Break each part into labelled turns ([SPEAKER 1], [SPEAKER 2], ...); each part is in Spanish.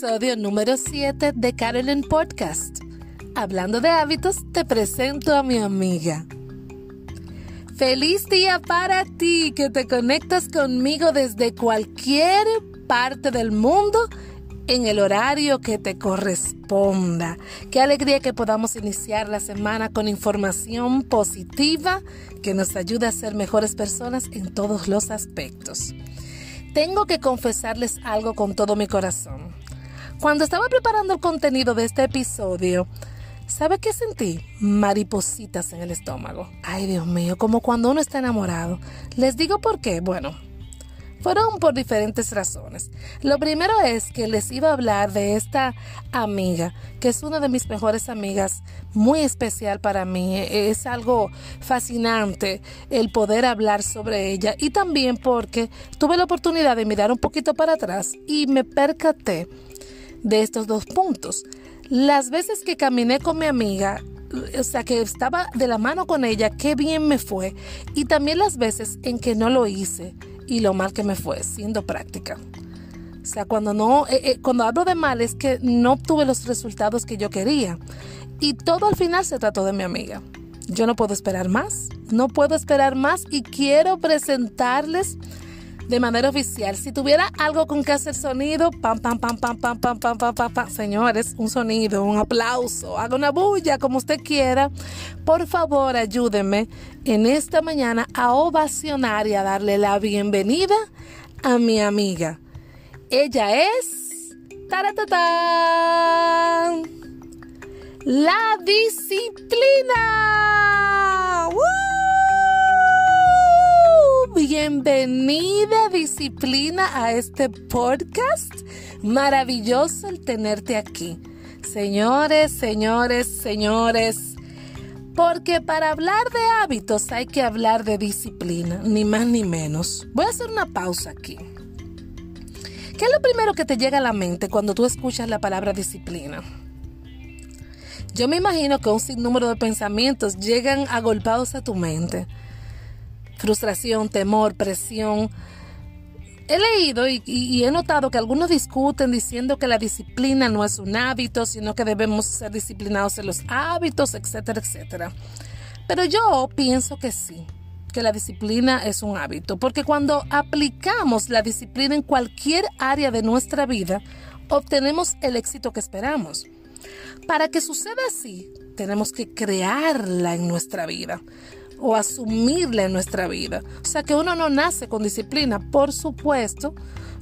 [SPEAKER 1] Episodio número 7 de Carolyn Podcast. Hablando de hábitos, te presento a mi amiga. Feliz día para ti que te conectas conmigo desde cualquier parte del mundo en el horario que te corresponda. Qué alegría que podamos iniciar la semana con información positiva que nos ayude a ser mejores personas en todos los aspectos. Tengo que confesarles algo con todo mi corazón. Cuando estaba preparando el contenido de este episodio, ¿sabe qué sentí? Maripositas en el estómago. Ay, Dios mío, como cuando uno está enamorado. Les digo por qué. Bueno, fueron por diferentes razones. Lo primero es que les iba a hablar de esta amiga, que es una de mis mejores amigas, muy especial para mí. Es algo fascinante el poder hablar sobre ella y también porque tuve la oportunidad de mirar un poquito para atrás y me percaté de estos dos puntos. Las veces que caminé con mi amiga, o sea, que estaba de la mano con ella, qué bien me fue. Y también las veces en que no lo hice y lo mal que me fue, siendo práctica. O sea, cuando no, eh, eh, cuando hablo de mal es que no obtuve los resultados que yo quería. Y todo al final se trató de mi amiga. Yo no puedo esperar más, no puedo esperar más y quiero presentarles de manera oficial. Si tuviera algo con que hacer sonido, pam, pam, pam, pam, pam, pam, pam, pam, pam, pam, señores, un sonido, un aplauso, haga una bulla, como usted quiera. Por favor, ayúdeme en esta mañana a ovacionar y a darle la bienvenida a mi amiga. Ella es... ¡Taratatán! La disciplina. Bienvenida disciplina a este podcast. Maravilloso el tenerte aquí. Señores, señores, señores. Porque para hablar de hábitos hay que hablar de disciplina, ni más ni menos. Voy a hacer una pausa aquí. ¿Qué es lo primero que te llega a la mente cuando tú escuchas la palabra disciplina? Yo me imagino que un sinnúmero de pensamientos llegan agolpados a tu mente frustración, temor, presión. He leído y, he notado que algunos discuten diciendo que la disciplina no es un hábito, sino que debemos ser disciplinados en los hábitos, etcétera, etcétera. Pero yo pienso que sí, que la disciplina es un hábito, porque cuando aplicamos la disciplina en cualquier área de nuestra vida, obtenemos el éxito que esperamos. Para que suceda así, tenemos que crearla en nuestra vida o asumirla en nuestra vida. O sea que uno no nace con disciplina, por supuesto.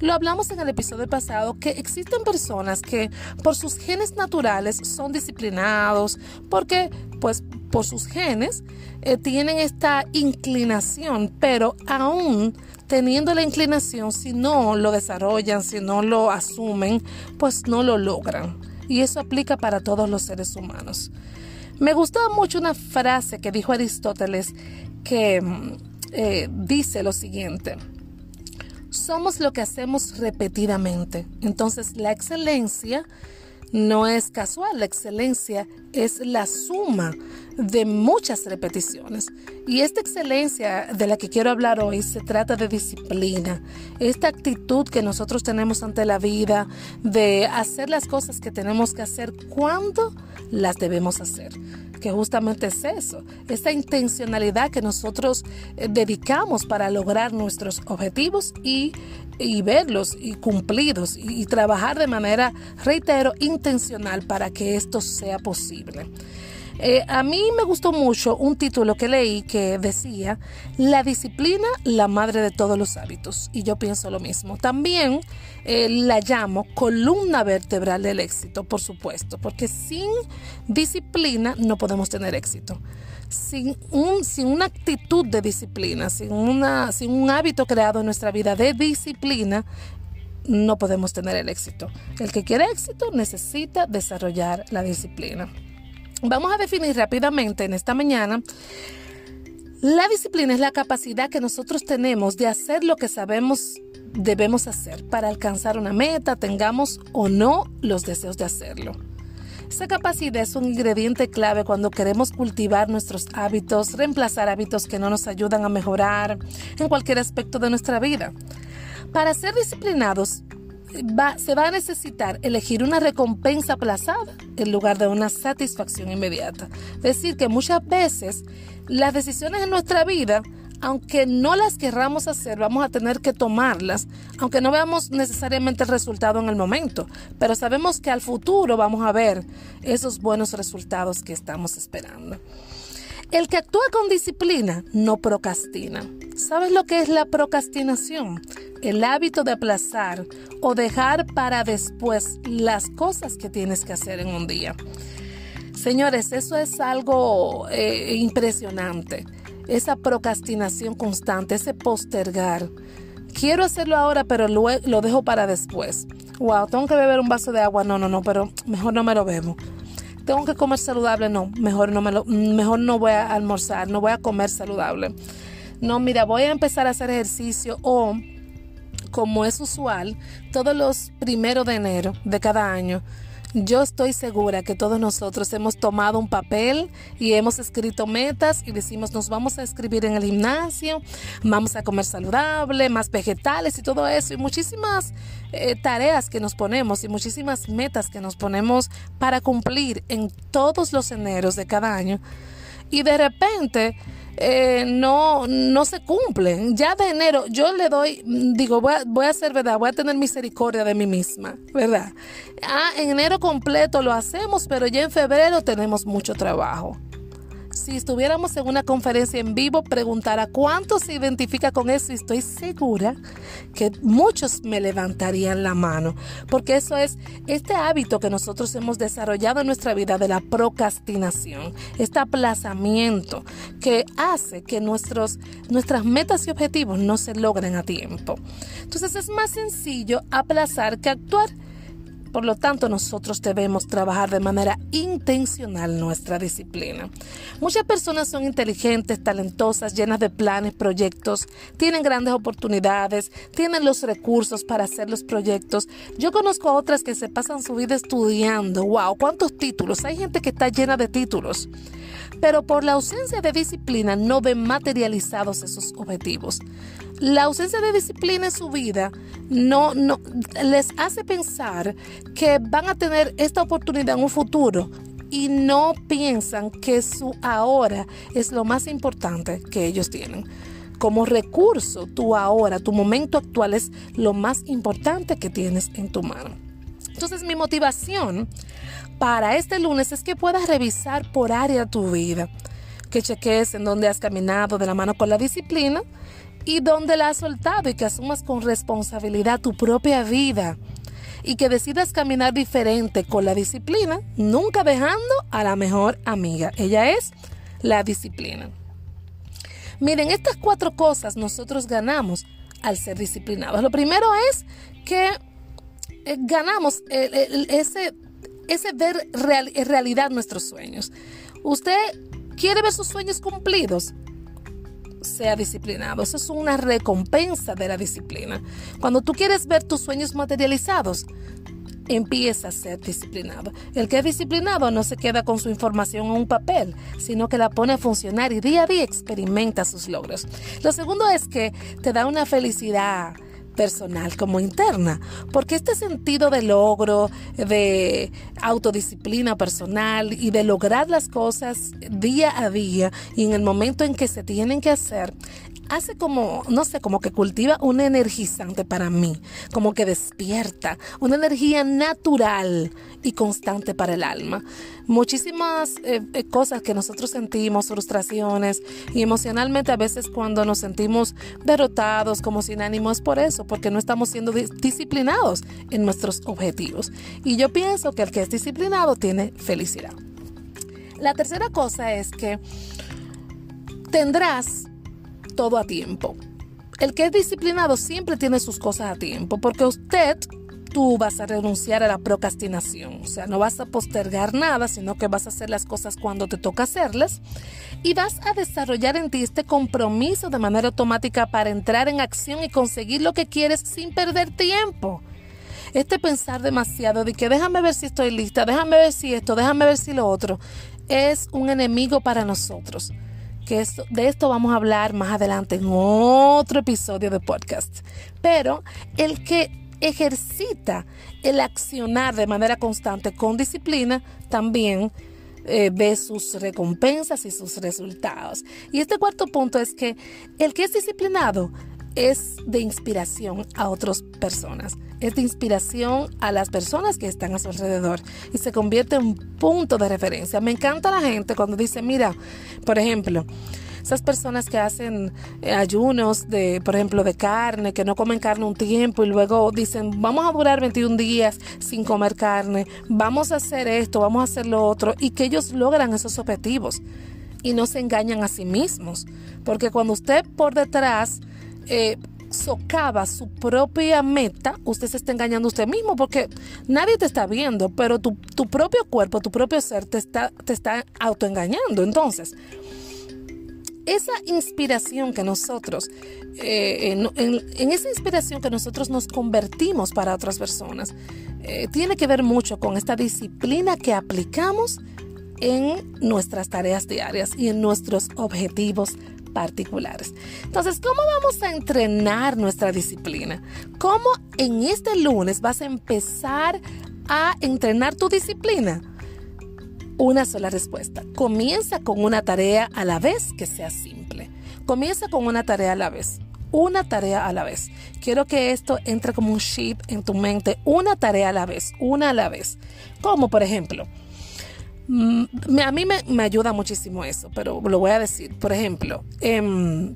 [SPEAKER 1] Lo hablamos en el episodio pasado que existen personas que por sus genes naturales son disciplinados, porque pues por sus genes eh, tienen esta inclinación, pero aún teniendo la inclinación, si no lo desarrollan, si no lo asumen, pues no lo logran. Y eso aplica para todos los seres humanos. Me gustaba mucho una frase que dijo Aristóteles que mm, eh, dice lo siguiente. Somos lo que hacemos repetidamente. Entonces la excelencia no es casual, la excelencia es la suma de muchas repeticiones. Y esta excelencia de la que quiero hablar hoy se trata de disciplina, esta actitud que nosotros tenemos ante la vida de hacer las cosas que tenemos que hacer cuando las debemos hacer que justamente es eso, esta intencionalidad que nosotros eh, dedicamos para lograr nuestros objetivos y, verlos y cumplidos y, trabajar de manera, reitero, intencional para que esto sea posible. Eh, a mí me gustó mucho un título que leí que decía, La disciplina, la madre de todos los hábitos. Y yo pienso lo mismo. También eh, la llamo columna vertebral del éxito, por supuesto, porque sin disciplina no podemos tener éxito. Sin, un, sin una actitud de disciplina, sin, una, sin un hábito creado en nuestra vida de disciplina, no podemos tener el éxito. El que quiere éxito necesita desarrollar la disciplina. Vamos a definir rápidamente en esta mañana. La disciplina es la capacidad que nosotros tenemos de hacer lo que sabemos debemos hacer para alcanzar una meta, tengamos o no los deseos de hacerlo. Esa capacidad es un ingrediente clave cuando queremos cultivar nuestros hábitos, reemplazar hábitos que no nos ayudan a mejorar en cualquier aspecto de nuestra vida. Para ser disciplinados, se va a necesitar elegir una recompensa aplazada en lugar de una satisfacción inmediata. Es decir, que muchas veces las decisiones en nuestra vida, aunque no las querramos hacer, vamos a tener que tomarlas, aunque no veamos necesariamente el resultado en el momento, pero sabemos que al futuro vamos a ver esos buenos resultados que estamos esperando. El que actúa con disciplina no procrastina. ¿Sabes lo que es la procrastinación? El hábito de aplazar o dejar para después las cosas que tienes que hacer en un día. Señores, eso es algo eh, impresionante. Esa procrastinación constante, ese postergar. Quiero hacerlo ahora, pero lo, lo dejo para después. Wow, tengo que beber un vaso de agua. No, no, no, pero mejor no me lo bebo tengo que comer saludable, no, mejor no, me lo, mejor no voy a almorzar, no voy a comer saludable. No, mira, voy a empezar a hacer ejercicio o, como es usual, todos los primeros de enero de cada año, yo estoy segura que todos nosotros hemos tomado un papel y hemos escrito metas y decimos nos vamos a escribir en el gimnasio, vamos a comer saludable, más vegetales y todo eso y muchísimas eh, tareas que nos ponemos y muchísimas metas que nos ponemos para cumplir en todos los eneros de cada año. Y de repente eh, no, no se cumplen. Ya de enero yo le doy, digo, voy a, voy a hacer verdad, voy a tener misericordia de mí misma, ¿verdad? Ah, en enero completo lo hacemos, pero ya en febrero tenemos mucho trabajo si estuviéramos en una conferencia en vivo, preguntara cuánto se identifica con eso y estoy segura que muchos me levantarían la mano, porque eso es este hábito que nosotros hemos desarrollado en nuestra vida de la procrastinación, este aplazamiento que hace que nuestros, nuestras metas y objetivos no se logren a tiempo. Entonces es más sencillo aplazar que actuar. Por lo tanto, nosotros debemos trabajar de manera intencional nuestra disciplina. Muchas personas son inteligentes, talentosas, llenas de planes, proyectos, tienen grandes oportunidades, tienen los recursos para hacer los proyectos. Yo conozco a otras que se pasan su vida estudiando. ¡Wow! ¿Cuántos títulos? Hay gente que está llena de títulos pero por la ausencia de disciplina no ven materializados esos objetivos. La ausencia de disciplina en su vida no, les hace pensar que van a tener esta oportunidad en un futuro y no piensan que su ahora es lo más importante que ellos tienen. Como recurso, tu ahora, tu momento actual es lo más importante que tienes en tu mano. Entonces mi motivación para este lunes es que puedas revisar por área tu vida, que cheques en dónde has caminado de la mano con la disciplina y dónde la has soltado y que asumas con responsabilidad tu propia vida y que decidas caminar diferente con la disciplina, nunca dejando a la mejor amiga. Ella es la disciplina. Miren, estas cuatro cosas nosotros ganamos al ser disciplinados. Lo primero es que eh, ganamos ese, ese ver realidad nuestros sueños. Usted quiere ver sus sueños cumplidos sea disciplinado. Eso es una recompensa de la disciplina. Cuando tú quieres ver tus sueños materializados, empieza a ser disciplinado. El que es disciplinado no se queda con su información en un papel, sino que la pone a funcionar y día a día experimenta sus logros. Lo segundo es que te da una felicidad personal como interna, porque este sentido de logro, de autodisciplina personal y de lograr las cosas día a día y en el momento en que se tienen que hacer, hace como, no sé, como que cultiva un energizante para mí, como que despierta, una energía natural y constante para el alma. Muchísimas eh, eh, cosas que nosotros sentimos, frustraciones y emocionalmente a veces cuando nos sentimos derrotados, como sin ánimo, es por eso, porque no estamos siendo disciplinados en nuestros objetivos. Y yo pienso que el que es disciplinado tiene felicidad. La tercera cosa es que tendrás todo a tiempo. El que es disciplinado siempre tiene sus cosas a tiempo, porque usted, tú vas a renunciar a la procrastinación, o sea, no vas a postergar nada, sino que vas a hacer las cosas cuando te toca hacerlas y vas a desarrollar en ti este compromiso de manera automática para entrar en acción y conseguir lo que quieres sin perder tiempo. Este pensar demasiado de que déjame ver si estoy lista, déjame ver si esto, déjame ver si lo otro, es un enemigo para nosotros que de esto vamos a hablar más adelante en otro episodio de podcast. Pero el que ejercita el accionar de manera constante con disciplina también eh, ve sus recompensas y sus resultados. Y este cuarto punto es que el que es disciplinado es de inspiración a otras personas, es de inspiración a las personas que están a su alrededor y se convierte en punto de referencia. Me encanta la gente cuando dice, mira, por ejemplo, esas personas que hacen eh, ayunos de, por ejemplo, de carne, que no comen carne un tiempo y luego dicen, vamos a durar 21 días sin comer carne, vamos a hacer esto, vamos a hacer lo otro, y que ellos logran esos objetivos y no se engañan a sí mismos. Porque cuando usted por detrás eh, socava su propia meta, usted se está engañando a usted mismo porque nadie te está viendo, pero tu, propio cuerpo, tu propio ser te está, te está autoengañando. Entonces, esa inspiración que nosotros, eh, en, esa inspiración que nosotros nos convertimos para otras personas, eh, tiene que ver mucho con esta disciplina que aplicamos en nuestras tareas diarias y en nuestros objetivos particulares. Entonces, ¿cómo vamos a entrenar nuestra disciplina? ¿Cómo en este lunes vas a empezar a entrenar tu disciplina? Una sola respuesta. Comienza con una tarea a la vez que sea simple. Comienza con una tarea a la vez. Una tarea a la vez. Quiero que esto entre como un chip en tu mente. Una tarea a la vez. Una a la vez. Como por ejemplo, a mí me, ayuda muchísimo eso, pero lo voy a decir. Por ejemplo, em,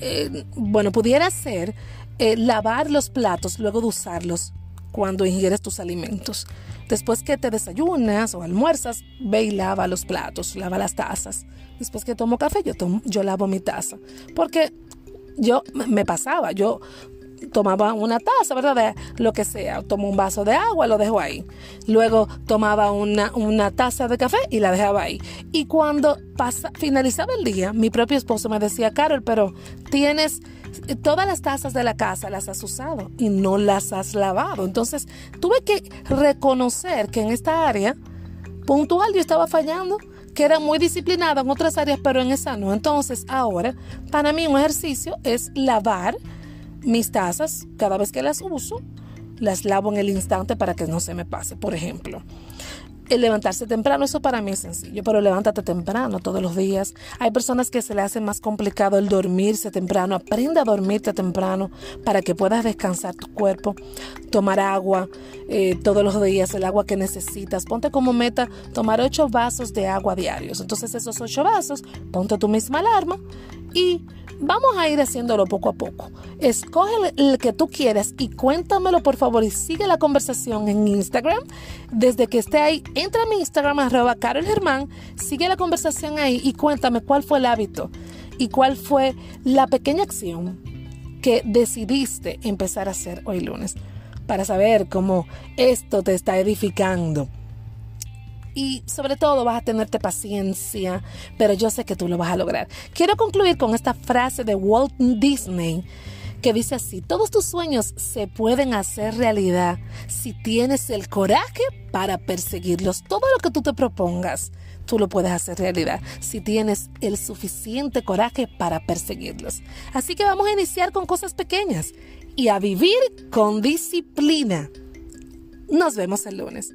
[SPEAKER 1] eh, bueno, pudiera ser eh, lavar los platos luego de usarlos cuando ingieres tus alimentos. Después que te desayunas o almuerzas, ve y lava los platos, lava las tazas. Después que tomo café, yo, tomo, yo lavo mi taza. Porque yo me pasaba, yo tomaba una taza, ¿verdad? De lo que sea. Tomo un vaso de agua, lo dejo ahí. Luego tomaba una, una taza de café y la dejaba ahí. Y cuando pasa, finalizaba el día, mi propio esposo me decía, Carol, pero tienes todas las tazas de la casa las has usado y no las has lavado. Entonces tuve que reconocer que en esta área puntual yo estaba fallando que era muy disciplinada en otras áreas, pero en esa no. Entonces, ahora, para mí un ejercicio es lavar mis tazas, cada vez que las uso, las lavo en el instante para que no se me pase. Por ejemplo, el levantarse temprano, eso para mí es sencillo, pero levántate temprano todos los días. Hay personas que se le hace más complicado el dormirse temprano. Aprende a dormirte temprano para que puedas descansar tu cuerpo, tomar agua eh, todos los días, el agua que necesitas. Ponte como meta tomar ocho vasos de agua diarios. Entonces esos ocho vasos, ponte tu misma alarma y Vamos a ir haciéndolo poco a poco. Escoge el que tú quieras y cuéntamelo por favor y sigue la conversación en Instagram. Desde que esté ahí, entra a mi Instagram arroba Carol Germán, sigue la conversación ahí y cuéntame cuál fue el hábito y cuál fue la pequeña acción que decidiste empezar a hacer hoy lunes para saber cómo esto te está edificando y sobre todo vas a tenerte paciencia, pero yo sé que tú lo vas a lograr. Quiero concluir con esta frase de Walt Disney que dice así, todos tus sueños se pueden hacer realidad si tienes el coraje para perseguirlos. Todo lo que tú te propongas, tú lo puedes hacer realidad si tienes el suficiente coraje para perseguirlos. Así que vamos a iniciar con cosas pequeñas y a vivir con disciplina. Nos vemos el lunes.